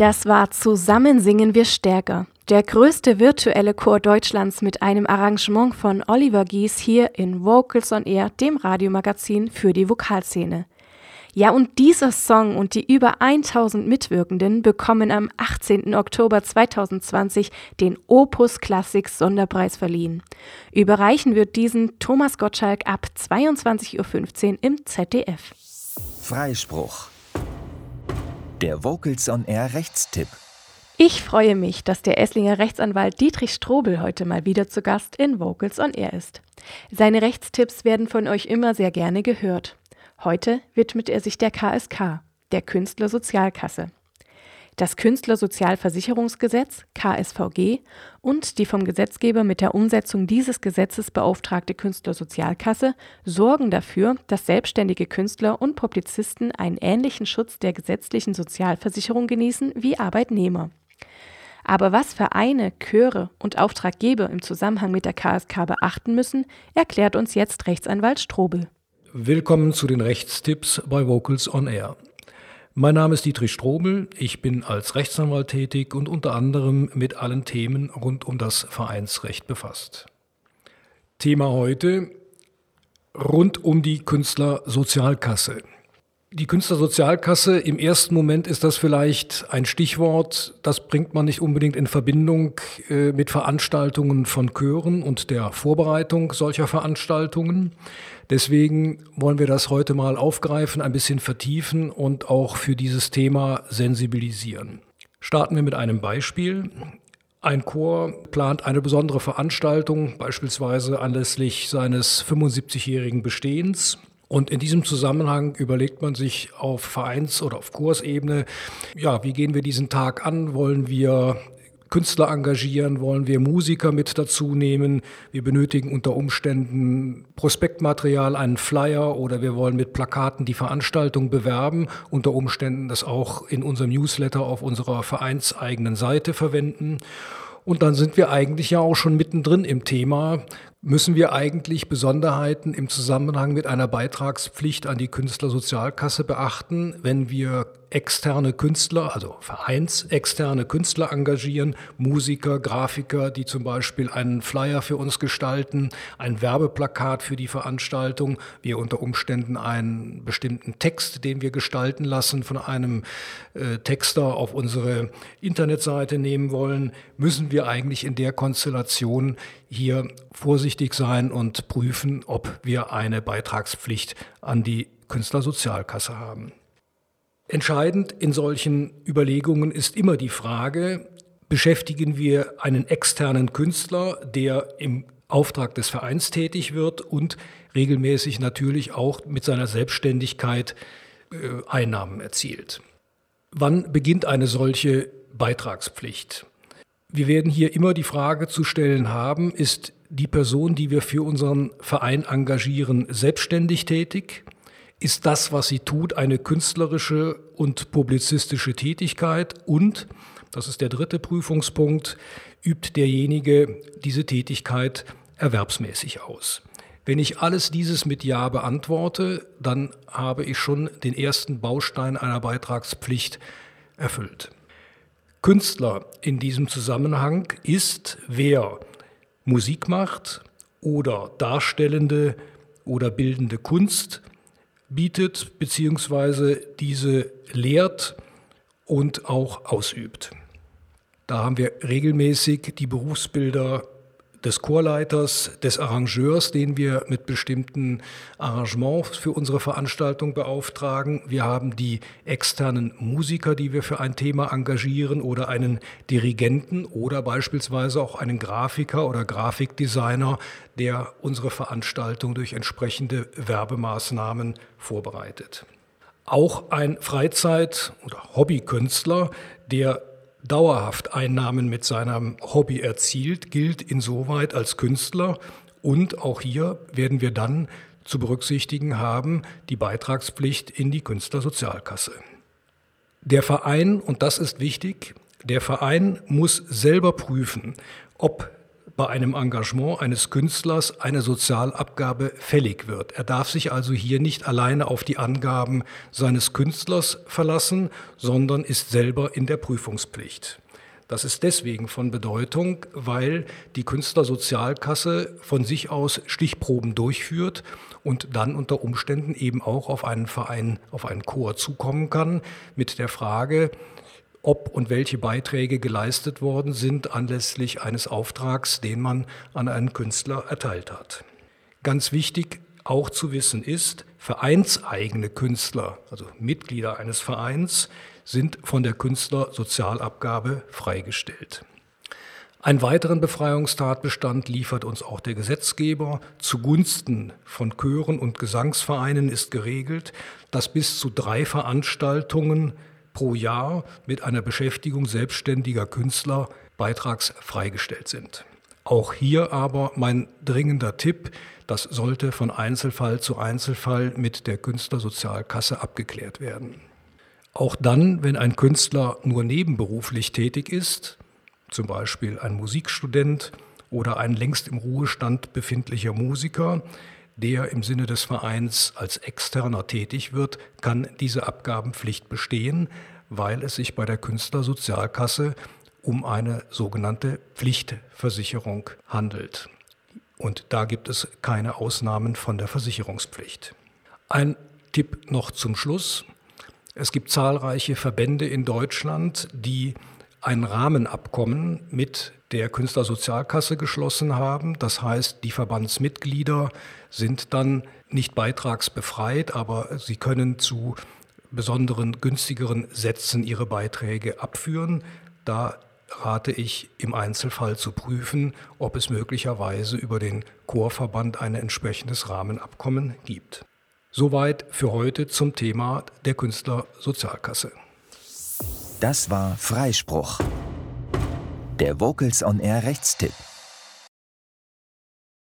Das war Zusammen singen wir stärker. Der größte virtuelle Chor Deutschlands mit einem Arrangement von Oliver Gies hier in Vocals on Air, dem Radiomagazin für die Vokalszene. Ja, und dieser Song und die über 1000 Mitwirkenden bekommen am 18. Oktober 2020 den Opus Classics Sonderpreis verliehen. Überreichen wird diesen Thomas Gottschalk ab 22.15 Uhr im ZDF. Freispruch. Der Vocals on Air Rechtstipp. Ich freue mich, dass der Esslinger Rechtsanwalt Dietrich Strobel heute mal wieder zu Gast in Vocals on Air ist. Seine Rechtstipps werden von euch immer sehr gerne gehört. Heute widmet er sich der KSK, der Künstlersozialkasse. Das Künstlersozialversicherungsgesetz KSVG und die vom Gesetzgeber mit der Umsetzung dieses Gesetzes beauftragte Künstlersozialkasse sorgen dafür, dass selbstständige Künstler und Publizisten einen ähnlichen Schutz der gesetzlichen Sozialversicherung genießen wie Arbeitnehmer. Aber was Vereine, Chöre und Auftraggeber im Zusammenhang mit der KSK beachten müssen, erklärt uns jetzt Rechtsanwalt Strobel. Willkommen zu den Rechtstipps bei Vocals on Air. Mein Name ist Dietrich Strobel, ich bin als Rechtsanwalt tätig und unter anderem mit allen Themen rund um das Vereinsrecht befasst. Thema heute rund um die Künstlersozialkasse. Die Künstlersozialkasse, im ersten Moment ist das vielleicht ein Stichwort, das bringt man nicht unbedingt in Verbindung äh, mit Veranstaltungen von Chören und der Vorbereitung solcher Veranstaltungen. Deswegen wollen wir das heute mal aufgreifen, ein bisschen vertiefen und auch für dieses Thema sensibilisieren. Starten wir mit einem Beispiel. Ein Chor plant eine besondere Veranstaltung, beispielsweise anlässlich seines 75-jährigen Bestehens. Und in diesem Zusammenhang überlegt man sich auf Vereins- oder auf Kursebene, ja, wie gehen wir diesen Tag an? Wollen wir Künstler engagieren, wollen wir Musiker mit dazu nehmen. Wir benötigen unter Umständen Prospektmaterial, einen Flyer oder wir wollen mit Plakaten die Veranstaltung bewerben, unter Umständen das auch in unserem Newsletter auf unserer vereinseigenen Seite verwenden. Und dann sind wir eigentlich ja auch schon mittendrin im Thema müssen wir eigentlich Besonderheiten im Zusammenhang mit einer Beitragspflicht an die Künstlersozialkasse beachten, wenn wir externe Künstler, also vereinsexterne Künstler engagieren, Musiker, Grafiker, die zum Beispiel einen Flyer für uns gestalten, ein Werbeplakat für die Veranstaltung, wir unter Umständen einen bestimmten Text, den wir gestalten lassen, von einem äh, Texter auf unsere Internetseite nehmen wollen, müssen wir eigentlich in der Konstellation hier vorsichtig sein und prüfen, ob wir eine Beitragspflicht an die Künstlersozialkasse haben. Entscheidend in solchen Überlegungen ist immer die Frage, beschäftigen wir einen externen Künstler, der im Auftrag des Vereins tätig wird und regelmäßig natürlich auch mit seiner Selbstständigkeit äh, Einnahmen erzielt. Wann beginnt eine solche Beitragspflicht? Wir werden hier immer die Frage zu stellen haben, ist die Person, die wir für unseren Verein engagieren, selbstständig tätig? ist das, was sie tut, eine künstlerische und publizistische Tätigkeit und, das ist der dritte Prüfungspunkt, übt derjenige diese Tätigkeit erwerbsmäßig aus. Wenn ich alles dieses mit Ja beantworte, dann habe ich schon den ersten Baustein einer Beitragspflicht erfüllt. Künstler in diesem Zusammenhang ist, wer Musik macht oder darstellende oder bildende Kunst bietet bzw. diese lehrt und auch ausübt. Da haben wir regelmäßig die Berufsbilder des Chorleiters, des Arrangeurs, den wir mit bestimmten Arrangements für unsere Veranstaltung beauftragen. Wir haben die externen Musiker, die wir für ein Thema engagieren oder einen Dirigenten oder beispielsweise auch einen Grafiker oder Grafikdesigner, der unsere Veranstaltung durch entsprechende Werbemaßnahmen vorbereitet. Auch ein Freizeit- oder Hobbykünstler, der dauerhaft Einnahmen mit seinem Hobby erzielt, gilt insoweit als Künstler. Und auch hier werden wir dann zu berücksichtigen haben die Beitragspflicht in die Künstlersozialkasse. Der Verein, und das ist wichtig, der Verein muss selber prüfen, ob bei einem Engagement eines Künstlers eine Sozialabgabe fällig wird. Er darf sich also hier nicht alleine auf die Angaben seines Künstlers verlassen, sondern ist selber in der Prüfungspflicht. Das ist deswegen von Bedeutung, weil die Künstlersozialkasse von sich aus Stichproben durchführt und dann unter Umständen eben auch auf einen Verein, auf einen Chor zukommen kann mit der Frage, ob und welche Beiträge geleistet worden sind anlässlich eines Auftrags, den man an einen Künstler erteilt hat. Ganz wichtig auch zu wissen ist, vereinseigene Künstler, also Mitglieder eines Vereins, sind von der Künstlersozialabgabe freigestellt. Einen weiteren Befreiungstatbestand liefert uns auch der Gesetzgeber. Zugunsten von Chören und Gesangsvereinen ist geregelt, dass bis zu drei Veranstaltungen pro Jahr mit einer Beschäftigung selbstständiger Künstler beitragsfreigestellt sind. Auch hier aber mein dringender Tipp, das sollte von Einzelfall zu Einzelfall mit der Künstlersozialkasse abgeklärt werden. Auch dann, wenn ein Künstler nur nebenberuflich tätig ist, zum Beispiel ein Musikstudent oder ein längst im Ruhestand befindlicher Musiker, der im Sinne des Vereins als Externer tätig wird, kann diese Abgabenpflicht bestehen, weil es sich bei der Künstlersozialkasse um eine sogenannte Pflichtversicherung handelt. Und da gibt es keine Ausnahmen von der Versicherungspflicht. Ein Tipp noch zum Schluss. Es gibt zahlreiche Verbände in Deutschland, die ein Rahmenabkommen mit der Künstlersozialkasse geschlossen haben. Das heißt, die Verbandsmitglieder sind dann nicht beitragsbefreit, aber sie können zu besonderen, günstigeren Sätzen ihre Beiträge abführen. Da rate ich im Einzelfall zu prüfen, ob es möglicherweise über den Chorverband ein entsprechendes Rahmenabkommen gibt. Soweit für heute zum Thema der Künstlersozialkasse. Das war Freispruch. Der Vocals on Air Rechtstipp.